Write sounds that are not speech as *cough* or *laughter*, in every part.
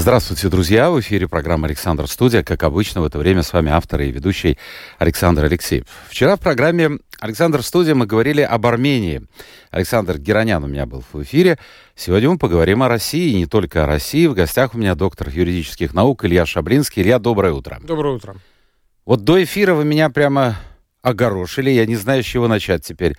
Здравствуйте, друзья! В эфире программа «Александр Студия». Как обычно, в это время с вами автор и ведущий Александр Алексеев. Вчера в программе «Александр Студия» мы говорили об Армении. Александр Геронян у меня был в эфире. Сегодня мы поговорим о России, и не только о России. В гостях у меня доктор юридических наук Илья Шаблинский. Илья, доброе утро. Доброе утро. Вот до эфира вы меня прямо огорошили. Я не знаю, с чего начать теперь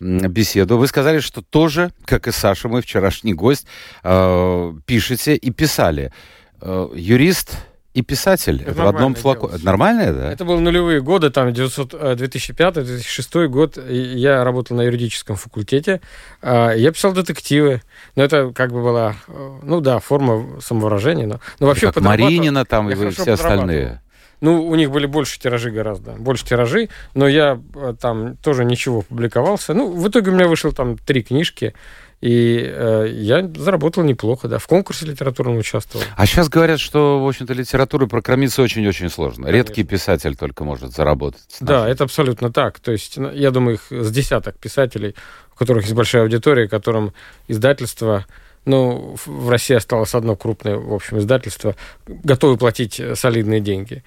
беседу. Вы сказали, что тоже, как и Саша, мой вчерашний гость, э, пишете и писали. Э, юрист и писатель. Это, это в одном флаконе. Это нормальное, да? Это были нулевые годы, там 2005-2006 год. Я работал на юридическом факультете. Э, я писал детективы. Но это как бы была, э, ну да, форма самовыражения. Но, но вообще как Маринина там и все остальные. Ну, у них были больше тиражи гораздо, больше тиражи, но я э, там тоже ничего публиковался. Ну, в итоге у меня вышло там три книжки, и э, я заработал неплохо, да, в конкурсе литературном участвовал. А сейчас говорят, что, в общем-то, литературой прокормиться очень-очень сложно. Конечно. Редкий писатель только может заработать. Да, это абсолютно так. То есть, ну, я думаю, их с десяток писателей, у которых есть большая аудитория, которым издательство ну, в России осталось одно крупное, в общем, издательство, готовы платить солидные деньги.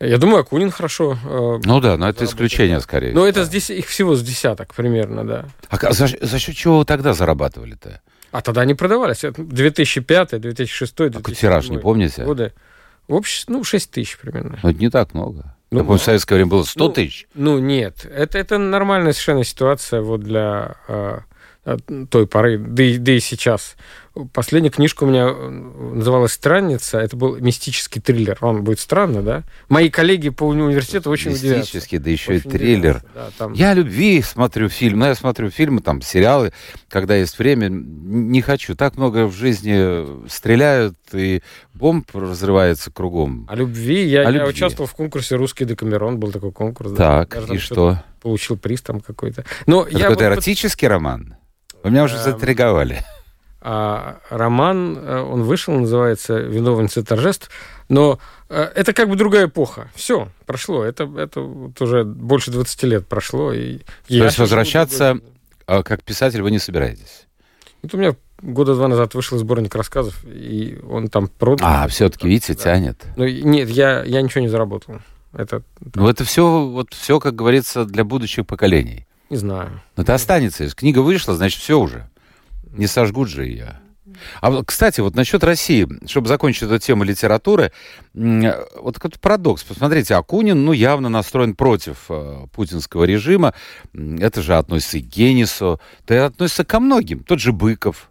Я думаю, Акунин хорошо. Э, ну да, но это исключение скорее. Но это здесь их всего с десяток примерно, да. А за, за счет чего вы тогда зарабатывали-то? А тогда они продавались. 2005, 2006, 2007 а тираж, не помните? Годы. В общем, ну, 6 тысяч примерно. Ну, это не так много. Ну, помню, в советское время было 100 ну, тысяч. Ну, нет. Это, это нормальная совершенно ситуация вот для э, той поры, да и, да и сейчас. Последняя книжка у меня э, называлась «Странница». Это был мистический триллер. Вам будет странно, да? Мои коллеги по университету очень удивляются. Мистический, да еще очень и триллер. Да, там... Я любви смотрю фильмы. Я смотрю фильмы, там, сериалы, когда есть время. Не хочу. Так много в жизни стреляют, и бомб разрывается кругом. О любви? Я, О я любви. участвовал в конкурсе «Русский Декамерон». Был такой конкурс. Так, да. и что? Получил приз там какой-то. Но Это я какой-то вот... эротический роман? Вы меня уже эм, заинтриговали. А роман, э, он вышел, называется «Виновница торжеств», но э, это как бы другая эпоха. Все, прошло. Это, это вот уже больше 20 лет прошло. И То есть возвращаться другой... как писатель вы не собираетесь? Вот у меня года два назад вышел сборник рассказов, и он там продан. А, все-таки, видите, да. тянет. Ну, нет, я, я ничего не заработал. Это... Ну, это все, вот все, как говорится, для будущих поколений. Не знаю. Но это останется. Если книга вышла, значит, все уже. Не сожгут же ее. А, кстати, вот насчет России, чтобы закончить эту тему литературы, вот какой-то парадокс. Посмотрите, Акунин, ну, явно настроен против э, путинского режима. Это же относится и к Генису, это относится ко многим. Тот же Быков.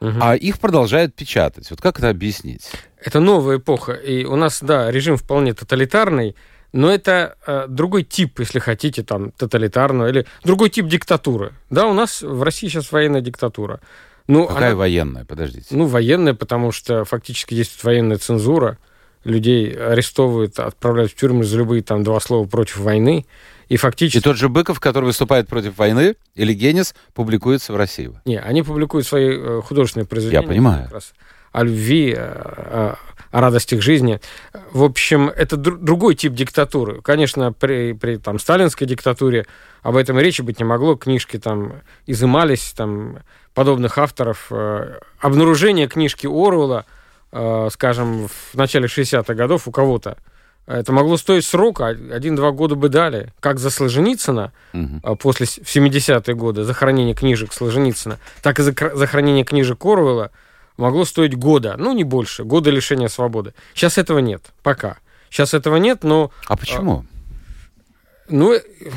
Угу. А их продолжают печатать. Вот как это объяснить? Это новая эпоха. И у нас, да, режим вполне тоталитарный. Но это э, другой тип, если хотите, там, тоталитарного, или другой тип диктатуры. Да, у нас в России сейчас военная диктатура. Ну, Какая она, военная? Подождите. Ну, военная, потому что фактически действует военная цензура. Людей арестовывают, отправляют в тюрьму за любые там два слова против войны. И фактически... И тот же Быков, который выступает против войны, или Генис, публикуется в России? Не, они публикуют свои э, художественные произведения. Я понимаю. О любви, о, о радостях жизни. В общем, это др- другой тип диктатуры. Конечно, при, при там, сталинской диктатуре об этом и речи быть не могло. Книжки там изымались, там, подобных авторов. Э, обнаружение книжки Оруэлла, э, скажем, в начале 60-х годов у кого-то, это могло стоить срока, один-два года бы дали. Как за Солженицына угу. после в 70-е годы, за хранение книжек Солженицына, так и за, за хранение книжек Оруэлла – могло стоить года, ну, не больше, года лишения свободы. Сейчас этого нет, пока. Сейчас этого нет, но... А почему? Ну,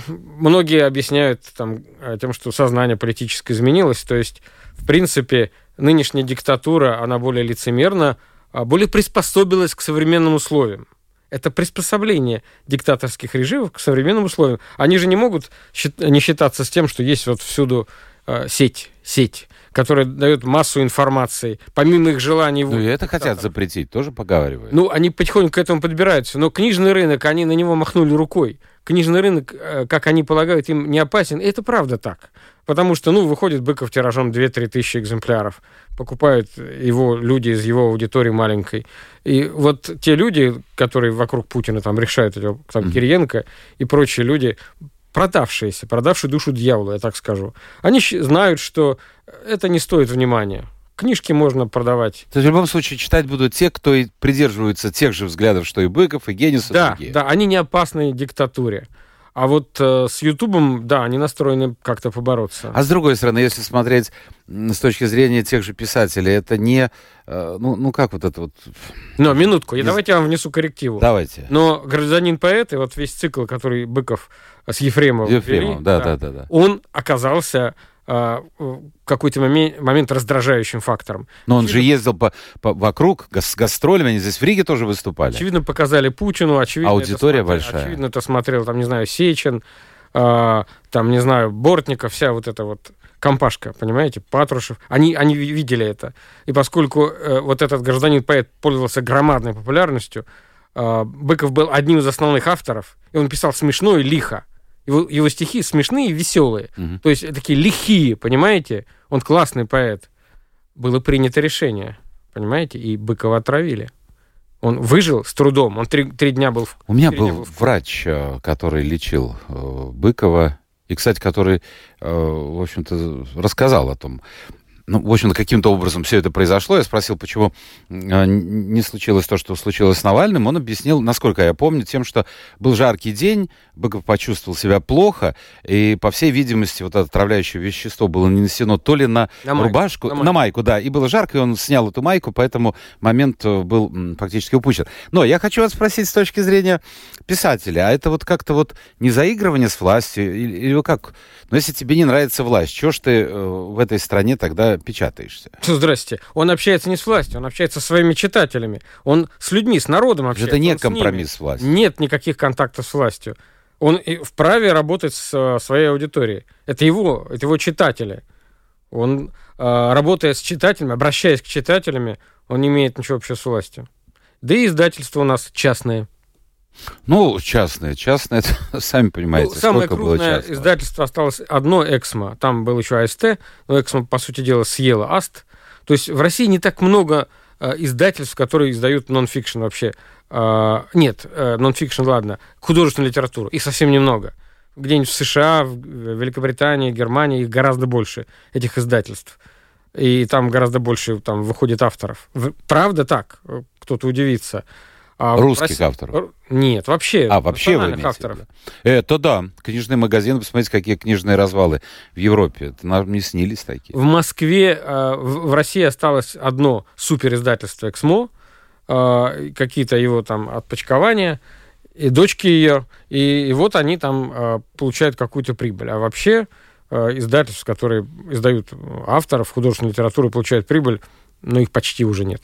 многие объясняют там, тем, что сознание политическое изменилось. То есть, в принципе, нынешняя диктатура, она более лицемерна, а более приспособилась к современным условиям. Это приспособление диктаторских режимов к современным условиям. Они же не могут не считаться с тем, что есть вот всюду э, сеть, сеть которая дает массу информации, помимо их желаний... Ну, и это хотят запретить, тоже поговаривают. Ну, они потихоньку к этому подбираются. Но книжный рынок, они на него махнули рукой. книжный рынок, э, как они полагают, им не опасен. И это правда так. Потому что, ну, выходит Быков тиражом 2-3 тысячи экземпляров. Покупают его люди из его аудитории маленькой. И вот те люди, которые вокруг Путина там решают, там, mm-hmm. Кириенко и прочие люди, продавшиеся, продавшие душу дьяволу, я так скажу, они знают, что это не стоит внимания. Книжки можно продавать. То есть в любом случае читать будут те, кто и придерживаются тех же взглядов, что и Быков, и Генисов, да, и другие. Да, они не опасны диктатуре. А вот э, с Ютубом, да, они настроены как-то побороться. А с другой стороны, если смотреть с точки зрения тех же писателей, это не, э, ну, ну как вот это вот... Но, минутку, и давайте я вам внесу коррективу. Давайте. Но «Гражданин-поэт» и вот весь цикл, который Быков с Ефремовым, Ефремов, вели, да, да, да, да, он оказался какой-то момент, момент раздражающим фактором. Но он очевидно, же ездил по, по, вокруг с гастролями, они здесь в Риге тоже выступали. Очевидно, показали Путину, очевидно... Аудитория это большая. Смотрел, очевидно, это смотрел, там, не знаю, Сечин, э, там, не знаю, Бортников, вся вот эта вот компашка, понимаете, Патрушев, они, они видели это. И поскольку э, вот этот гражданин-поэт пользовался громадной популярностью, э, Быков был одним из основных авторов, и он писал смешно и лихо. Его, его стихи смешные и веселые. Угу. То есть такие лихие, понимаете? Он классный поэт. Было принято решение, понимаете? И Быкова отравили. Он выжил с трудом. Он три, три дня был в У меня был, был врач, э, который лечил э, Быкова. И, кстати, который, э, в общем-то, рассказал о том, ну, в общем-то, каким-то образом все это произошло. Я спросил, почему а, не случилось то, что случилось с Навальным. Он объяснил, насколько я помню, тем, что был жаркий день, Быков почувствовал себя плохо, и, по всей видимости, вот это отравляющее вещество было нанесено то ли на, на рубашку, на, на майку, да, и было жарко, и он снял эту майку, поэтому момент э, был фактически упущен. Но я хочу вас спросить с точки зрения писателя, а это вот как-то вот не заигрывание с властью, или, или как? Ну, если тебе не нравится власть, что ж ты э, в этой стране тогда печатаешься. Здрасте. Он общается не с властью, он общается со своими читателями. Он с людьми, с народом общается. Это не компромисс с, с властью. Нет никаких контактов с властью. Он вправе работать с своей аудиторией. Это его, это его читатели. Он, а, работая с читателями, обращаясь к читателями, он не имеет ничего общего с властью. Да и издательства у нас частные. Ну, частное. Частное, это, *laughs* сами понимаете, ну, самое сколько было издательство осталось одно Эксмо. Там был еще АСТ, но Эксмо, по сути дела, съела АСТ. То есть в России не так много э, издательств, которые издают нон-фикшн вообще. Э, нет, э, нон-фикшн, ладно, художественную литературу. Их совсем немного. Где-нибудь в США, в Великобритании, Германии их гораздо больше, этих издательств. И там гораздо больше там выходит авторов. Правда так? Э, кто-то удивится. А Русских России... авторов? Нет, вообще. А, вообще вы имеете авторов. Это да. Книжные магазины, посмотрите, какие книжные развалы в Европе. Это нам не снились такие. В Москве, э, в России осталось одно супер издательство «Эксмо», э, какие-то его там отпочкования, и дочки ее, и, и вот они там э, получают какую-то прибыль. А вообще издательств, которые издают авторов художественной литературы, получают прибыль, но их почти уже нет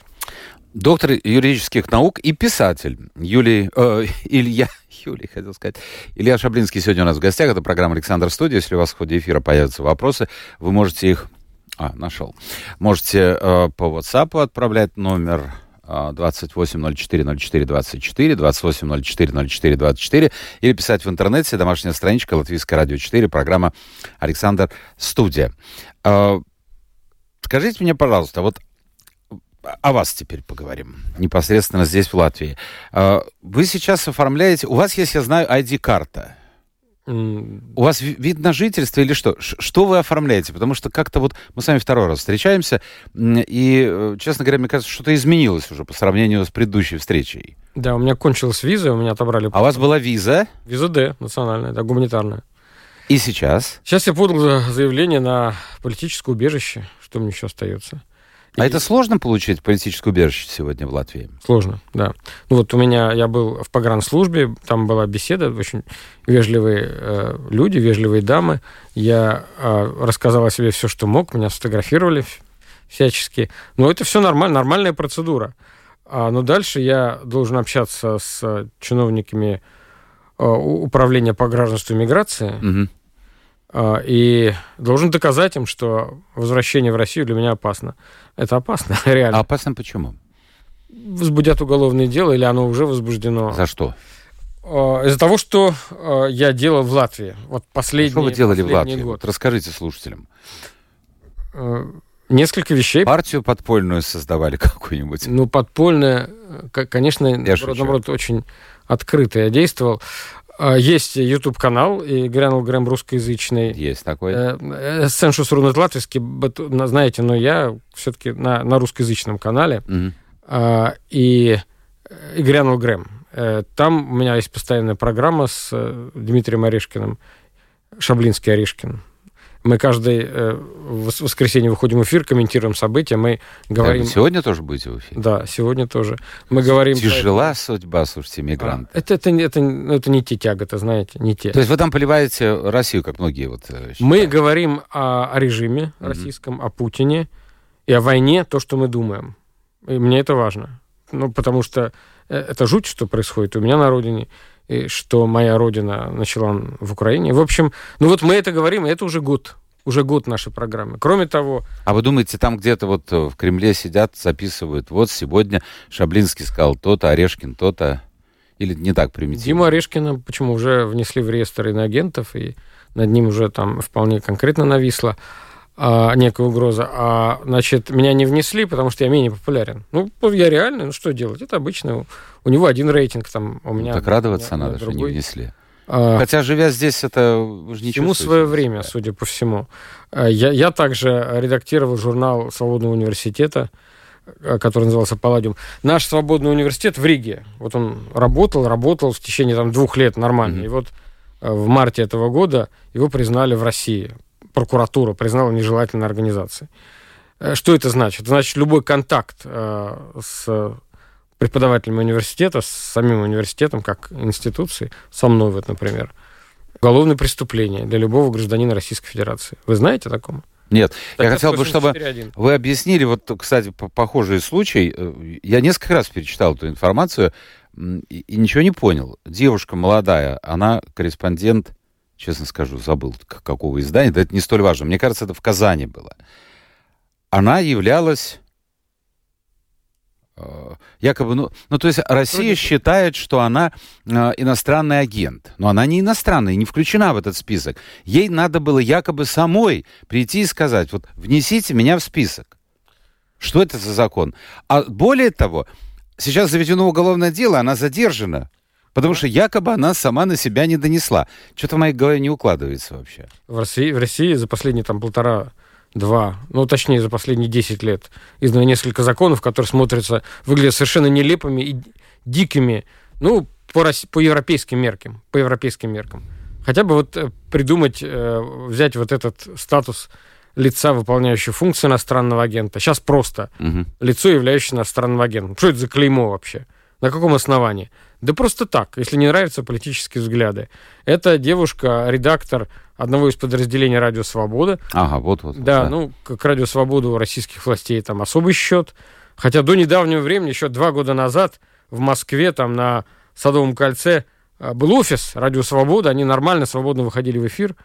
доктор юридических наук и писатель Юлий, э, Илья, *laughs* Юлий, хотел сказать, Илья Шаблинский сегодня у нас в гостях. Это программа «Александр Студия». Если у вас в ходе эфира появятся вопросы, вы можете их... А, нашел. Можете э, по WhatsApp отправлять номер 28040424, 28040424 или писать в интернете, домашняя страничка Латвийское радио 4, программа «Александр Студия». Э, скажите мне, пожалуйста, вот о вас теперь поговорим, непосредственно здесь, в Латвии. А, вы сейчас оформляете... У вас есть, я знаю, ID-карта. У вас вид на жительство или что? Что вы оформляете? Потому что как-то вот мы с вами второй раз встречаемся, и, э, честно говоря, мне кажется, что-то изменилось уже по сравнению с предыдущей встречей. Да, у меня кончилась виза, у меня отобрали... А у вас была виза? Виза Д, национальная, да, гуманитарная. И сейчас? Сейчас я подал заявление на политическое убежище. Что мне еще остается? А это сложно получить политическое убежище сегодня в Латвии? Сложно, да. Ну вот у меня, я был в погранслужбе, там была беседа, очень вежливые э, люди, вежливые дамы. Я э, рассказал о себе все, что мог, меня сфотографировали всячески. Но это все нормально, нормальная процедура. А, но дальше я должен общаться с чиновниками э, управления по гражданству и миграции. Угу. И должен доказать им, что возвращение в Россию для меня опасно. Это опасно, *laughs* реально. А опасно почему? Возбудят уголовное дело, или оно уже возбуждено. За что? э, из-за того, что э, я делал в Латвии. Вот последний, Что вы делали в Латвии? год. Вот расскажите слушателям. Несколько вещей. Партию подпольную создавали *laughs* какую-нибудь? Ну, подпольное, э, конечно, наоборот, шучу. наоборот, очень открыто я действовал. А, Есть YouTube-канал, и Грянул Грэм русскоязычный. Есть такой. Э, Сеншус Рунет латвийский, знаете, но я все-таки на, на русскоязычном канале. А, и, и Грянул Грэм. Э, Там у меня есть постоянная программа с э, Дмитрием Орешкиным, Шаблинский Орешкин. Мы каждый э, вос- воскресенье выходим в эфир, комментируем события, мы говорим... Так, сегодня тоже будете в эфире? Да, сегодня тоже. Мы говорим... Тяжела судьба, слушайте, мигрант. А, Это, это, не- это, ну, это не те тяготы, знаете, не те. То есть вы там поливаете Россию, как многие вот э, Мы считают? говорим о, о режиме Мгм. российском, о Путине и о войне, то, что мы думаем. И мне это важно. Ну, потому что э, это жуть, что происходит у меня на родине, что моя родина начала в Украине. В общем, ну вот мы это говорим, и это уже год. Уже год нашей программы. Кроме того, А вы думаете, там где-то вот э, в Кремле сидят, записывают, вот сегодня Шаблинский сказал то-то, Орешкин то-то, или не так примитивно? Диму Орешкина почему уже внесли в реестр иноагентов, и над ним уже там вполне конкретно нависла а, некая угроза. А, значит, меня не внесли, потому что я менее популярен. Ну, я реально, ну что делать? Это обычно. У, него один рейтинг, там у меня... Ну, так радоваться меня надо, что не другой. внесли. А, Хотя, живя здесь, это вы же не Всему чувствуете свое время, судя по всему. А, Я, я также редактировал журнал Свободного университета, а, который назывался «Палладиум». Наш Свободный университет в Риге. Вот он работал, работал в течение там, двух лет нормально. Мгм. И вот в марте этого года его признали в России. Прокуратура признала нежелательной организацией. Э, Что это значит? Значит, любой контакт э, с преподавателями университета, с самим университетом, как институцией, со мной вот, например, уголовное преступление для любого гражданина Российской Федерации. Вы знаете о таком? Нет, я Статья хотел бы, чтобы 184.1. вы объяснили, вот, кстати, по- похожий случай. Э, Я несколько раз перечитал эту информацию и ничего не понял. Девушка молодая, она корреспондент, честно скажу, забыл, какого издания, да это не столь важно. Мне кажется, это в Казани было. Она являлась э, якобы, ну, ну, то есть Россия Вроде- считает, что она э, иностранный агент, но она не иностранная, не включена в этот список. Ей надо было якобы самой прийти и сказать, вот внесите меня в список. Что это за закон? А более того, сейчас заведено уголовное дело, она задержана, потому что якобы она сама на себя не донесла. Что-то в моей голове не укладывается вообще. В России, в России за последние там полтора два, ну, точнее, за последние 10 лет издано несколько законов, которые смотрятся, выглядят совершенно нелепыми и дикими, ну, по, рос- по европейским меркам, по европейским меркам. Хотя бы вот э, придумать, э, взять вот этот статус лица, выполняющего функции иностранного агента. Сейчас просто Мгм. лицо, являющееся иностранным агентом. Что это за клеймо вообще? На каком основании? Да просто так, если не нравятся политические взгляды. Это девушка, редактор одного из подразделений «Радио Свобода». Ага, вот, вот. Да, ну, к «Радио Свобода» у российских властей там особый счет. Хотя до недавнего времени, еще два года назад, в Москве, там на Садовом кольце, э, был офис «Радио Свобода», они нормально, свободно выходили в эфир.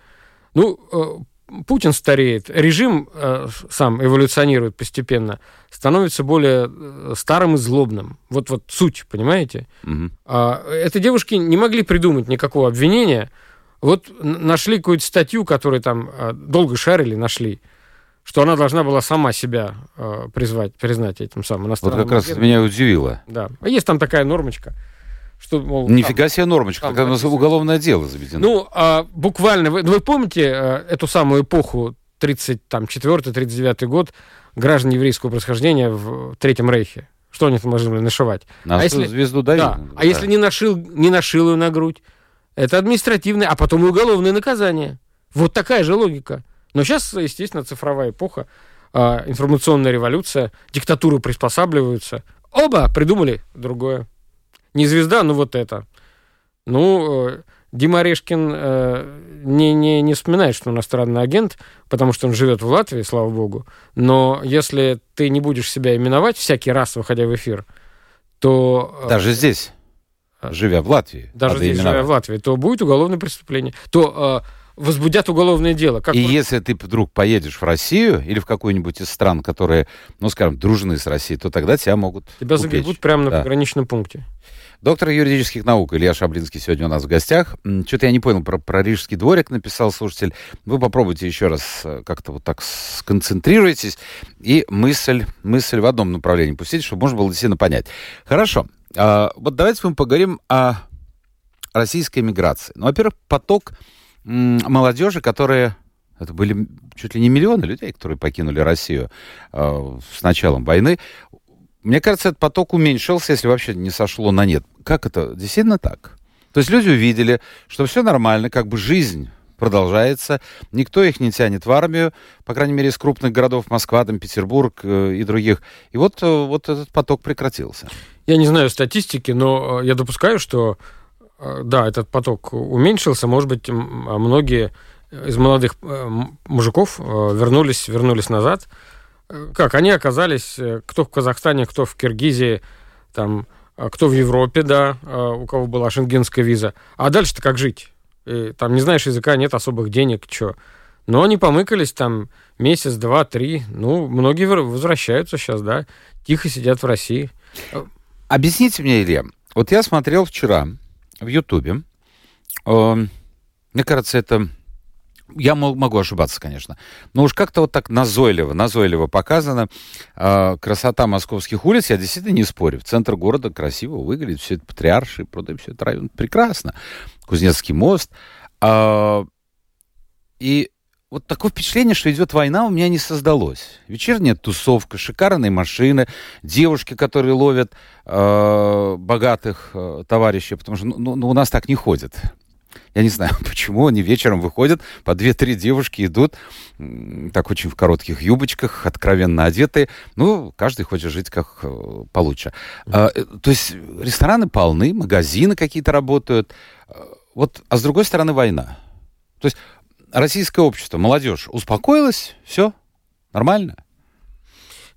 Ну, э, Путин стареет, режим э, сам эволюционирует постепенно, становится более э, старым и злобным. Вот, вот суть, понимаете? Мгм. А, эти девушки не могли придумать никакого обвинения. Вот нашли какую-то статью, которую там а, долго шарили, нашли, что она должна была сама себя а, призвать, признать этим самым Вот иностранным как раз это меня удивило. Да. А есть там такая нормочка, что, мол, Нифига себе нормочка, там как у нас уголовное дело заведено. Ну, а, буквально, вы, ну, вы помните а, эту самую эпоху 34-39 год граждан еврейского происхождения в Третьем Рейхе? Что они там должны были нашивать? На а если- звезду Да. Давида. А если не нашил, не нашил ее на грудь, это административное, а потом и уголовное наказание. Вот такая же логика. Но сейчас, естественно, цифровая эпоха, а, информационная революция, диктатуры приспосабливаются. Оба придумали другое. Не звезда, но вот это. Ну, э, Дима Орешкин э, не, не, не вспоминает, что он иностранный агент, потому что он живет в Латвии, слава богу. Но если ты не будешь себя именовать всякий раз, выходя в эфир, то... э, Даже здесь, живя в Латвии. даже здесь, именовать. живя в Латвии, то будет уголовное преступление. То э, возбудят уголовное дело. Как И про- если ты вдруг поедешь в Россию или в какую-нибудь из стран, которые, ну, скажем, дружны с Россией, то тогда тебя могут Тебя упечь. загребут прямо на Да. пограничном пункте. Доктор юридических наук Илья Шаблинский сегодня у нас в гостях. Что-то я не понял, про, про Рижский дворик написал слушатель. Вы попробуйте еще раз э, как-то вот так сконцентрируйтесь и мысль, мысль в одном направлении пустить, чтобы можно было действительно понять. Хорошо. А, вот давайте мы поговорим о российской миграции. Ну, во-первых, поток молодежи, которые это были чуть ли не миллионы людей, которые покинули Россию э, с началом войны. Мне кажется, этот поток уменьшился, если вообще не сошло на нет. Как это? Действительно так? То есть люди увидели, что все нормально, как бы жизнь продолжается, никто их не тянет в армию, по крайней мере, из крупных городов Москва, там, Петербург э, и других. И вот, э, вот этот поток прекратился. Я не знаю статистики, но э, я допускаю, что э, да, этот поток уменьшился. Может быть, а многие из молодых мужиков вернулись, вернулись назад. Как? Они оказались, кто в Казахстане, кто в Киргизии, там, кто в Европе, да, у кого была шенгенская виза. А дальше-то как жить? И, там не знаешь языка, нет особых денег, что. Но они помыкались там месяц, два, три. Ну, многие возвращаются сейчас, да, тихо сидят в России. Объясните мне, Илья, вот я смотрел вчера в Ютубе, э, мне кажется, это... Я могу ошибаться, конечно. Но уж как-то вот так назойливо, назойливо показано э, красота московских улиц. Я действительно не спорю. В центр города красиво выглядит. Все это патриарши, все это район прекрасно. Кузнецкий мост. Э, и вот такое впечатление, что идет война, у меня не создалось. Вечерняя тусовка, шикарные машины, девушки, которые ловят э, богатых э, товарищей, потому что ну, ну, у нас так не ходят. Я не знаю, *laughs* почему они вечером выходят, по две-три девушки идут, так очень в коротких юбочках, откровенно одетые. Ну, каждый хочет жить как э, получше. А, э, то есть рестораны полны, магазины какие-то работают. Э, вот, а с другой стороны война. То есть российское общество, молодежь успокоилась, все нормально?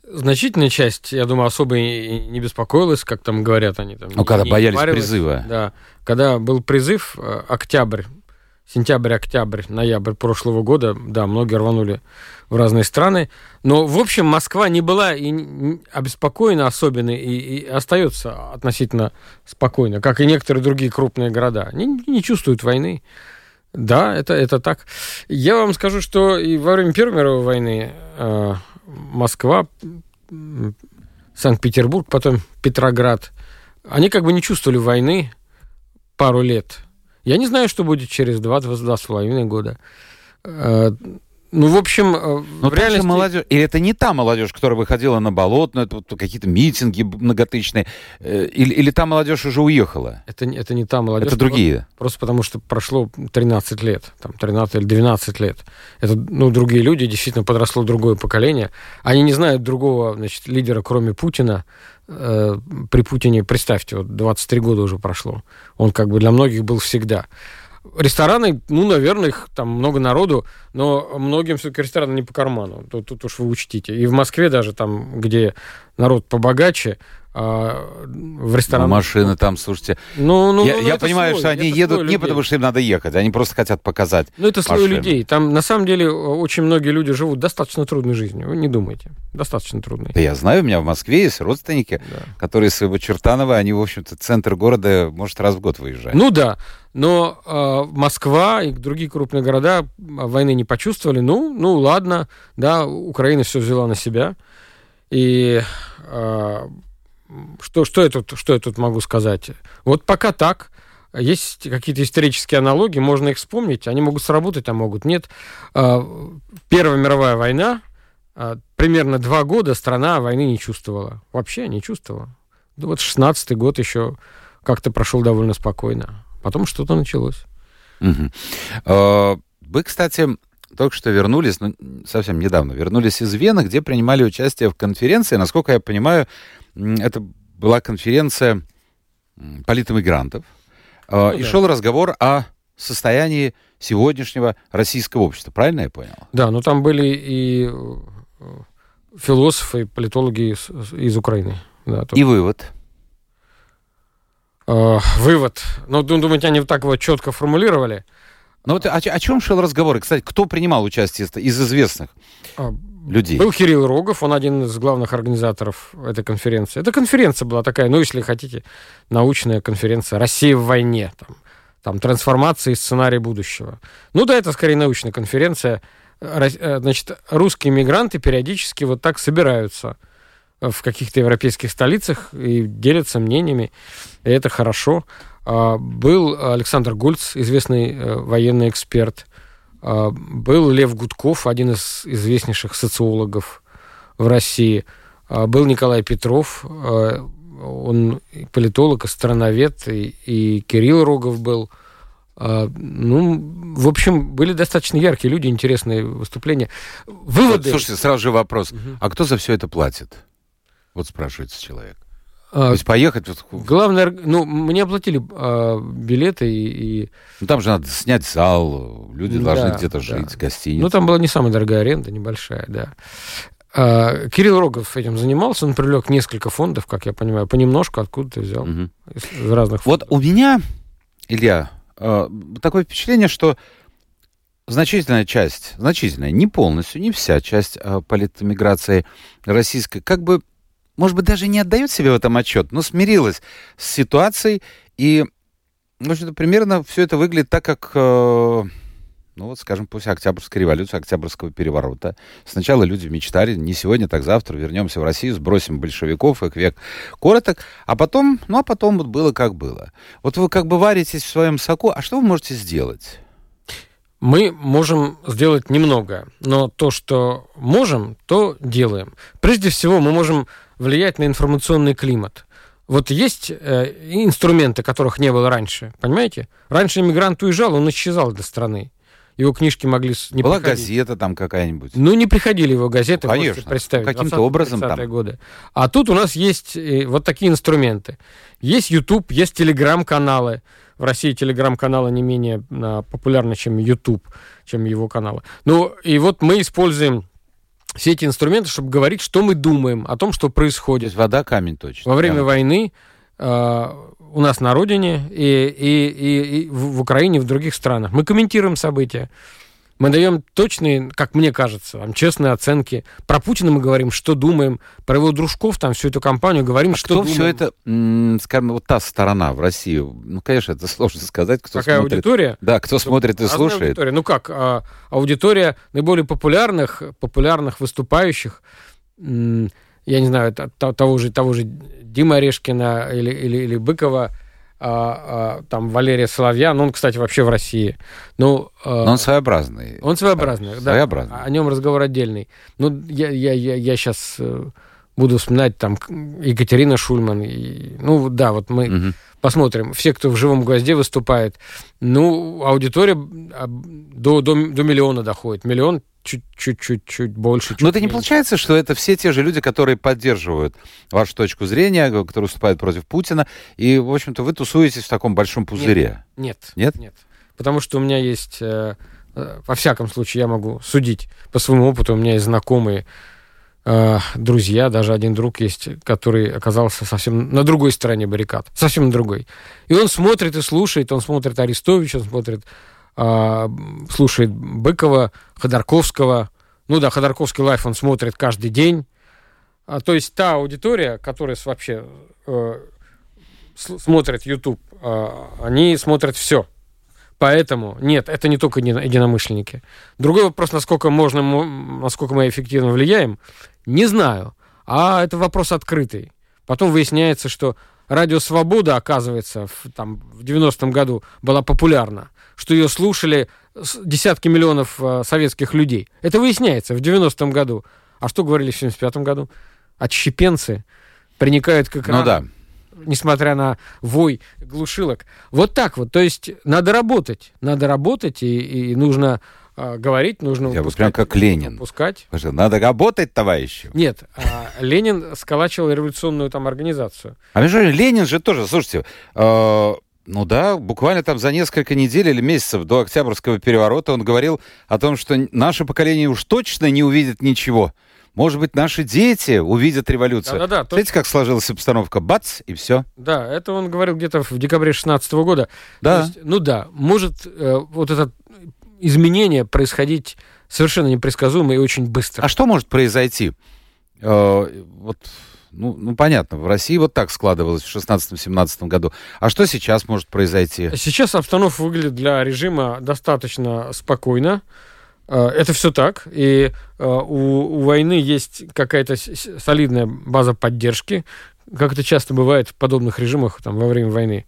Значительная часть, я думаю, особо не беспокоилась, как там говорят они. Там, ну, когда не боялись призыва. Да. Когда был призыв, э, октябрь, сентябрь, октябрь, ноябрь прошлого года, да, многие рванули в разные страны. Но, в общем, Москва не была и обеспокоена особенно и, и остается относительно спокойно, как и некоторые другие крупные города. Они не чувствуют войны. Да, это, это так. Я вам скажу, что и во время Первой мировой войны э, Москва, Санкт-Петербург, потом Петроград, они как бы не чувствовали войны пару лет. Я не знаю, что будет через два-два с половиной года. Ну, в общем, э, Но в реальности... молодежь... Или это не та молодежь, которая выходила на болотную, это вот какие-то митинги многотысячные, э, или, или та молодежь уже уехала? Это, это не та молодежь. Это другие? Просто потому, что прошло 13 лет, там, 13 или 12 лет. Это, ну, другие люди, действительно подросло другое поколение. Они не знают другого, значит, лидера, кроме Путина. Э, при Путине, представьте, вот 23 года уже прошло. Он как бы для многих был всегда. Рестораны, ну, наверное, их там много народу, но многим все-таки рестораны не по карману. Тут, тут уж вы учтите. И в Москве даже там, где народ побогаче, а, в ресторан. Ну, машины там, слушайте. Ну, ну, я ну, я понимаю, слой, что они едут не потому, что им надо ехать, они просто хотят показать. Ну, это слой людей. Там, на самом деле, очень многие люди живут достаточно трудной жизнью. Вы не думайте. Достаточно трудной. Да я знаю, у меня в Москве есть родственники, да. которые с Чертанова, они, в общем-то, центр города, может, раз в год выезжают. Ну да. Но э, Москва и другие крупные города войны не почувствовали. Ну, ну ладно, да, Украина все взяла на себя. И э, что, что, я тут, что я тут могу сказать? Вот пока так. Есть какие-то исторические аналогии, можно их вспомнить. Они могут сработать, а могут нет. А, Первая мировая война, а, примерно два года страна войны не чувствовала. Вообще не чувствовала. Ну, вот 16-й год еще как-то прошел довольно спокойно. Потом что-то началось. Угу. Вы, кстати, только что вернулись, ну, совсем недавно, вернулись из Вены, где принимали участие в конференции. Насколько я понимаю, это была конференция политэмигрантов, а, ну, и да. шел разговор о состоянии сегодняшнего российского общества. Правильно я понял? Да, но там были и э, философы, политологи из, из Украины. Да, и вывод? Э, вывод. Ну, думаете, они вот так вот четко формулировали? Ну вот о, о чем шел разговор? И, кстати, кто принимал участие из известных? А, людей. Был Кирилл Рогов, он один из главных организаторов этой конференции. Эта конференция была такая, ну, если хотите, научная конференция «Россия в войне». Там, там трансформация и сценарий будущего. Ну да, это скорее научная конференция. Э, значит, русские мигранты периодически вот так собираются в каких-то европейских столицах и делятся мнениями, и это хорошо. А, был Александр Гольц, известный э, военный эксперт. А, был Лев Гудков, один из известнейших социологов в России. А, был Николай Петров, он политолог, астрономет, и, и Кирилл Рогов был. Ну, в общем, были достаточно яркие люди, интересные выступления. Выводы... Слушайте, сразу же вопрос. Угу. А кто за все это платит? Вот спрашивается человек. А, То есть поехать... Вот... Главное, ну, мне оплатили а, билеты и... и... Ну, там же надо снять зал, люди да, должны где-то да. жить, гостиница. Ну, там была не самая дорогая аренда, небольшая, да. А, Кирилл Рогов этим занимался, он привлек несколько фондов, как я понимаю, понемножку откуда-то взял, угу. из, из разных фондов. Вот у меня, Илья, а, такое впечатление, что значительная часть, значительная, не полностью, не вся часть а, политэмиграции российской, как бы может быть, даже не отдает себе в этом отчет, но смирилась с ситуацией. И, в общем-то, примерно все это выглядит так, как, э, ну вот, скажем, после Октябрьской революции, Октябрьского переворота. Сначала люди мечтали, не сегодня, так завтра, вернемся в Россию, сбросим большевиков, их век короток, а потом, ну а потом вот было как было. Вот вы как бы варитесь в своем соку, а что вы можете сделать? Мы можем сделать немного, но то, что можем, то делаем. Прежде всего, мы можем влиять на информационный климат. Вот есть э, инструменты, которых не было раньше, понимаете? Раньше иммигрант уезжал, он исчезал для страны. Его книжки могли не Была приходить. газета там какая-нибудь? Ну, не приходили его газеты, Конечно, представить. Каким-то образом там. годы. А тут у нас есть э, вот такие инструменты. Есть YouTube, есть телеграм-каналы. В России телеграм-каналы не менее а, популярны, чем YouTube, чем его каналы. Ну, и вот мы используем все эти инструменты, чтобы говорить, что мы думаем о том, что происходит. вода камень точно. Во время камень. войны э, у нас на родине и, и, и, и в Украине, в других странах. Мы комментируем события. Мы даем точные, как мне кажется, там, честные оценки. Про Путина мы говорим, что думаем. Про его дружков, там, всю эту компанию говорим, а что кто думаем. все это, скажем, вот та сторона в России, ну, конечно, это сложно сказать, кто Какая смотрит. аудитория? Да, кто смотрит и слушает. Аудитория. Ну как, а, аудитория наиболее популярных, популярных выступающих, я не знаю, того же, того же Дима Орешкина или, или, или Быкова, а, а, там Валерия Соловья, ну он, кстати, вообще в России. Ну, а, Но он своеобразный. Он своеобразный, да. Своеобразный. О нем разговор отдельный. Ну, я, я, я, я сейчас э, буду вспоминать там Екатерина Шульман. И, ну, да, вот мы угу. посмотрим. Все, кто в живом гвозде выступает. Ну, аудитория до, до, до миллиона доходит. Миллион чуть-чуть-чуть больше. Чуть Но это не получается, что это все те же люди, которые поддерживают вашу точку зрения, которые выступают против Путина, и, в общем-то, вы тусуетесь в таком большом пузыре? Нет. Нет? Нет. Потому что у меня есть, э, э, во всяком случае, я могу судить по своему опыту, у меня есть знакомые, э, друзья, даже один друг есть, который оказался совсем на другой стороне баррикад, совсем на другой. И он смотрит и слушает, он смотрит Арестовича, он смотрит э, слушает Быкова, Ходорковского. Ну да, Ходорковский лайф он смотрит каждый день. А, то есть та аудитория, которая вообще э, смотрит YouTube, э, они смотрят все. Поэтому, нет, это не только единомышленники. Другой вопрос, насколько можно, насколько мы эффективно влияем, не знаю. А это вопрос открытый. Потом выясняется, что радио «Свобода», оказывается, в, там, в 90-м году была популярна что ее слушали десятки миллионов э, советских людей. Это выясняется в 90-м году. А что говорили в 75-м году? Отщепенцы проникают к экрану. Ну да. Несмотря на вой глушилок. Вот так вот. То есть надо работать. Надо работать, и, и нужно э, говорить, нужно Я выпускать. Прям как Ленин. Выпускать. Надо работать, товарищи. Нет, а Ленин сколачивал революционную там организацию. А между Ленин же тоже, слушайте, э, ну да, буквально там за несколько недель или месяцев до Октябрьского переворота он говорил о том, что наше поколение уж точно не увидит ничего. Может быть, наши дети увидят революцию. Да, да, да. Смотрите, как сложилась обстановка. Бац, и все. Да, это он говорил где-то в декабре 16 года. Да. есть, ну да, может, э, вот этот изменения происходить совершенно непредсказуемо и очень быстро. А что может произойти? Э, вот, ну, ну, понятно, в России вот так складывалось в 16-17 году. А что сейчас может произойти? Сейчас обстановка выглядит для режима достаточно спокойно. Э, это все так. И э, у, войны есть какая-то солидная база поддержки, как это часто бывает в подобных режимах там, во время войны.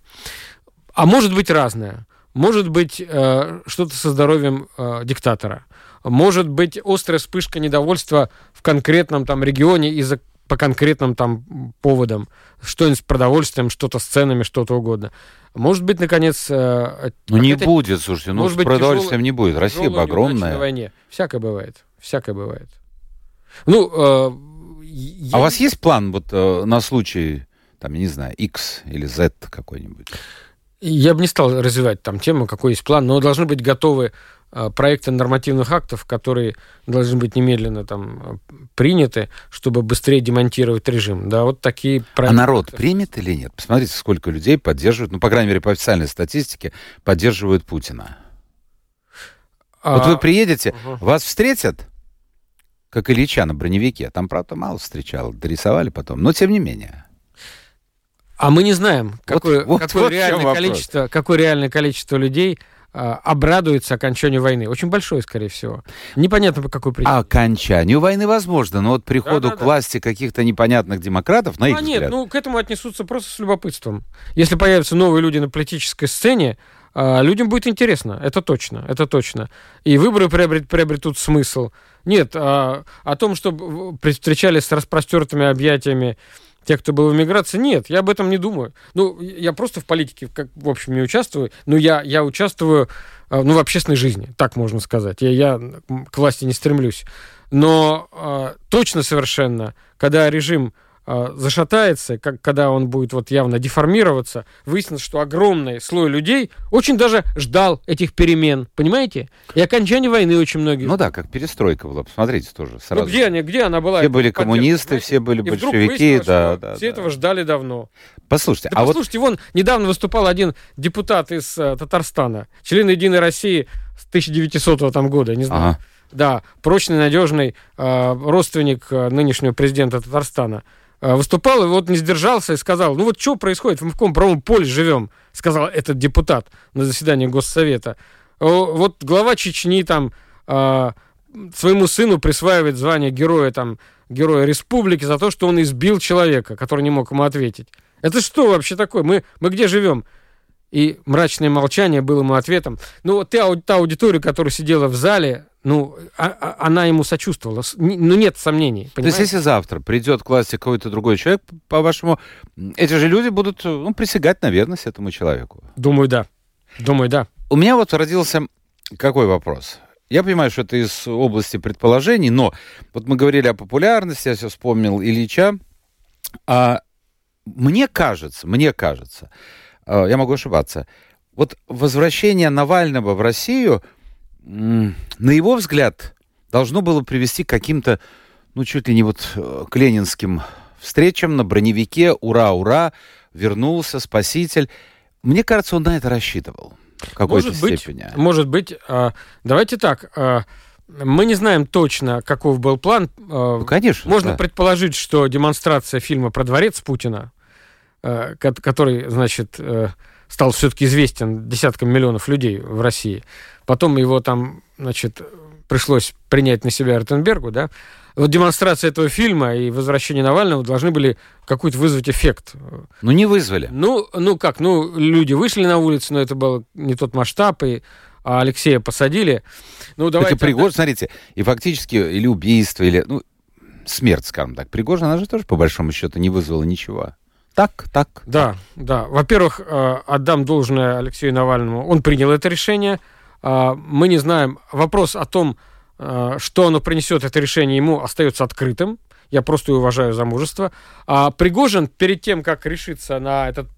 А может быть разное. Может быть э, что-то со здоровьем диктатора. Может быть острая вспышка недовольства в конкретном там регионе из-за по конкретным там поводам. Что-нибудь с продовольствием, что-то с ценами, что-то угодно. Может быть, наконец... Э, ну, не будет, слушайте, ну, с продовольствием тяжелый, не будет. Россия бы огромная. На войне. Всякое бывает. Всякое бывает. Ну, э, я... А у вас есть план вот э, на случай, там, я не знаю, X или Z какой-нибудь? Я бы не стал развивать там тему, какой есть план, но должны быть готовы проекты нормативных актов, которые должны быть немедленно там приняты, чтобы быстрее демонтировать режим. Да, вот такие проекты. А народ примет или нет? Посмотрите, сколько людей поддерживают, ну, по крайней мере, по официальной статистике, поддерживают Путина. А... Вот вы приедете, угу. вас встретят, как Ильича на броневике. Там, правда, мало встречал, дорисовали потом, но тем не менее. А мы не знаем, какое, вот, какое, вот реальное, количество, какое реальное количество людей обрадуется окончанию войны. Очень большое, скорее всего. Непонятно по какой причине. Окончанию войны возможно, но вот приходу да, да, к власти каких-то непонятных демократов, на их а взгляд... нет, ну к этому отнесутся просто с любопытством. Если появятся новые люди на политической сцене, а, людям будет интересно, это точно, это точно. И выборы приобрет, приобретут смысл. Нет, а, о том, что встречались с распростертыми объятиями те, кто был в эмиграции, нет, я об этом не думаю. Ну, я просто в политике, как, в общем, не участвую, но я, я участвую, э, ну, в общественной жизни, так можно сказать. Я, я к власти не стремлюсь. Но э, точно совершенно, когда режим а, зашатается, как, когда он будет вот явно деформироваться, выяснится, что огромный слой людей очень даже ждал этих перемен, понимаете? И окончание войны очень многие. Ну да, как перестройка была, посмотрите тоже ну сразу. Ну где они, где она была? Все были коммунисты, все были и большевики, да, да. Все да. этого ждали давно. Послушайте, да а послушайте, вот... вон недавно выступал один депутат из uh, Татарстана, член Единой России с 1900 там года, не знаю. Ага. Да, прочный, надежный uh, родственник uh, нынешнего президента Татарстана. А, выступал, и вот не сдержался и сказал, ну вот что происходит, мы в каком правом поле живем, сказал этот депутат на заседании Госсовета. Вот глава Чечни там а, своему сыну присваивает звание героя там, героя республики за то, что он избил человека, который не мог ему ответить. Это что вообще такое? Мы, мы где живем? И мрачное молчание было ему ответом. Ну, вот та, та аудитория, которая сидела в зале, ну, а, а, она ему сочувствовала. Ну, нет сомнений. Понимаете? То есть, если завтра придет к власти какой-то другой человек, по-вашему, эти же люди будут ну, присягать на верность этому человеку? Думаю, да. Думаю, да. У меня вот родился какой вопрос? Я понимаю, что это из области предположений, но вот мы говорили о популярности, я все вспомнил Ильича. А мне кажется, мне кажется, а, я могу ошибаться, вот возвращение Навального в Россию, на его взгляд, должно было привести к каким-то, ну, чуть ли не вот э, к ленинским встречам на броневике «Ура, ура!» вернулся спаситель. Мне кажется, он на это рассчитывал в какой-то может степени. Быть, может быть. А, давайте так. А, мы не знаем точно, каков был план. Ну, конечно. Можно да. предположить, что демонстрация фильма про дворец Путина который, значит, э, стал все-таки известен десяткам миллионов людей в России. Потом его там, значит, пришлось принять на себя Ротенбергу, да. Вот демонстрация этого фильма и возвращение Навального должны были какой-то вызвать эффект. Ну, не вызвали. Ну, ну как, ну, люди вышли на улицу, но это был не тот масштаб, и а Алексея посадили. Ну, давайте... Это Пригожин, смотрите, и фактически или убийство, или, ну, смерть, скажем так. Пригожин, она же тоже, по большому счету, не вызвала ничего так, так. Да, да. Во-первых, э, отдам должное Алексею Навальному. Он принял это решение. А, мы не знаем. Вопрос о том, э, что оно принесет, это решение ему остается открытым. Я просто уважаю за мужество. А Пригожин, перед тем, как решиться на этот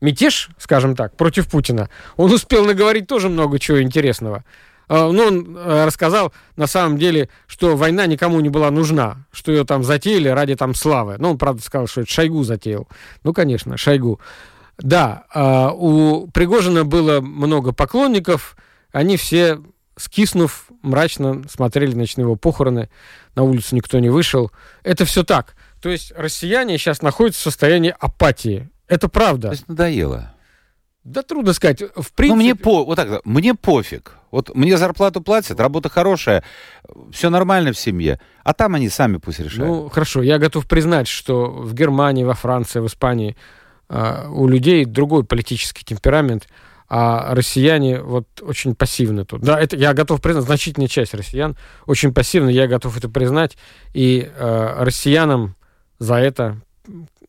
мятеж, скажем так, против Путина, он успел наговорить тоже много чего интересного. А, ну, он рассказал, на самом деле, что война никому не была нужна, что ее там затеяли ради там славы. Ну, он, правда, сказал, что это Шойгу затеял. Ну, конечно, Шойгу. Да, а, у Пригожина было много поклонников, они все скиснув, мрачно смотрели на его похороны, на улицу никто не вышел. Это все так. То есть россияне сейчас находятся в состоянии апатии. Это правда. То есть надоело. Да трудно сказать. В принципе... Ну, мне по... вот так, мне пофиг. Вот мне зарплату платят, работа хорошая, все нормально в семье. А там они сами пусть решают. Ну, хорошо, я готов признать, что в Германии, во Франции, в Испании э, у людей другой политический темперамент, а россияне вот очень пассивны тут. Да, это я готов признать, значительная часть россиян очень пассивны, я готов это признать, и э, россиянам за это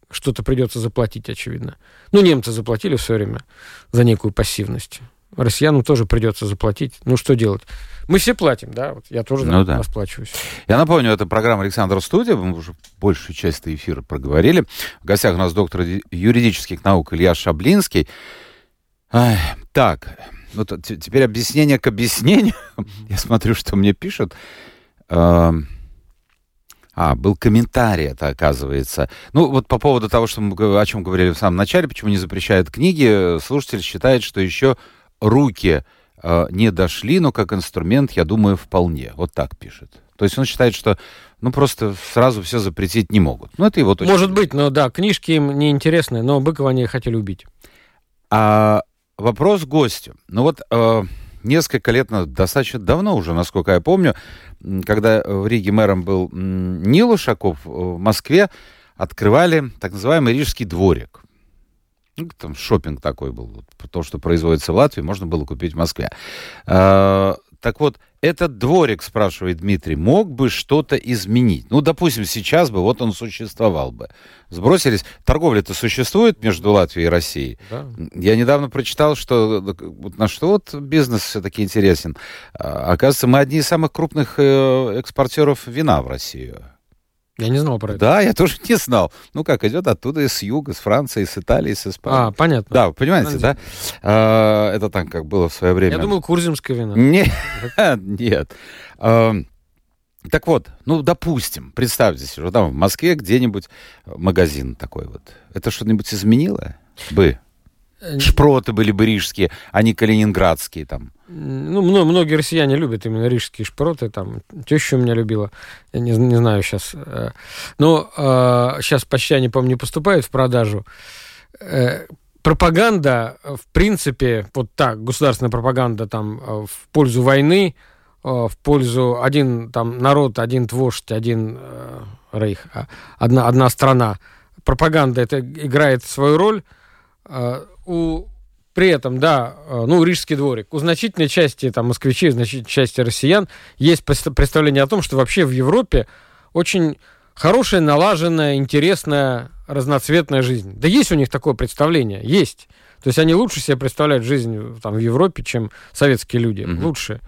что-то придется заплатить, очевидно. Ну, немцы заплатили в свое время за некую пассивность. Россиянам тоже придется заплатить. Ну, что делать? Мы все платим, да? Вот я тоже ну, да. расплачиваюсь. Я напомню, это программа Александра Студия. Мы уже большую часть эфира проговорили. В гостях у нас доктор юридических наук Илья Шаблинский. Ай, так, вот теперь объяснение к объяснению. Я смотрю, что мне пишут. А, был комментарий, это оказывается. Ну, вот по поводу того, что мы, о чем говорили в самом начале, почему не запрещают книги, слушатель считает, что еще руки э, не дошли, но как инструмент, я думаю, вполне. Вот так пишет. То есть он считает, что ну просто сразу все запретить не могут. Ну, это его точка. Может быть, но да, книжки им не интересны, но Быкова они хотели убить. А вопрос гостю. Ну вот э, несколько лет, достаточно давно уже, насколько я помню, когда в Риге мэром был Нил Ушаков, в Москве открывали так называемый Рижский дворик. Ну, там шопинг такой был. То, что производится в Латвии, можно было купить в Москве. А, так вот, этот дворик, спрашивает Дмитрий, мог бы что-то изменить? Ну, допустим, сейчас бы, вот он существовал бы. Сбросились. Торговля-то существует между Латвией и Россией. Да. Я недавно прочитал, что на что вот бизнес все-таки интересен. А, оказывается, мы одни из самых крупных э, экспортеров вина в Россию. Я не знал про это. Да, я тоже *laughs* не знал. Ну как, идет оттуда из юга, из Франции, из Италии, из Испании. А, понятно. Да, понимаете, да? А, это так, как было в свое время. Я думал, курзимское вино. Нет, *laughs* нет. А, так вот, ну, допустим, представьте себе, там в Москве где-нибудь магазин такой вот. Это что-нибудь изменило бы? Э, Шпроты были бы рижские, а не калининградские там. Ну, многие россияне любят именно рижские шпроты. Там теща у меня любила. Я не, не знаю сейчас. Э. Но э, сейчас почти они, по-моему, не поступают в продажу. Э, пропаганда, в принципе, вот так, государственная пропаганда там э, в пользу войны, э, в пользу один там народ, один вождь, один э, рейх, а, одна, одна страна. Пропаганда это играет свою роль Э, у при этом, да, э, ну, Рижский дворик, у значительной части там, москвичей, значительной части россиян есть представление о том, что вообще в Европе очень хорошая, налаженная, интересная, разноцветная жизнь. Да есть у них такое представление, есть. То есть они лучше себе представляют жизнь там, в Европе, чем советские люди. Mm-hmm. Лучше.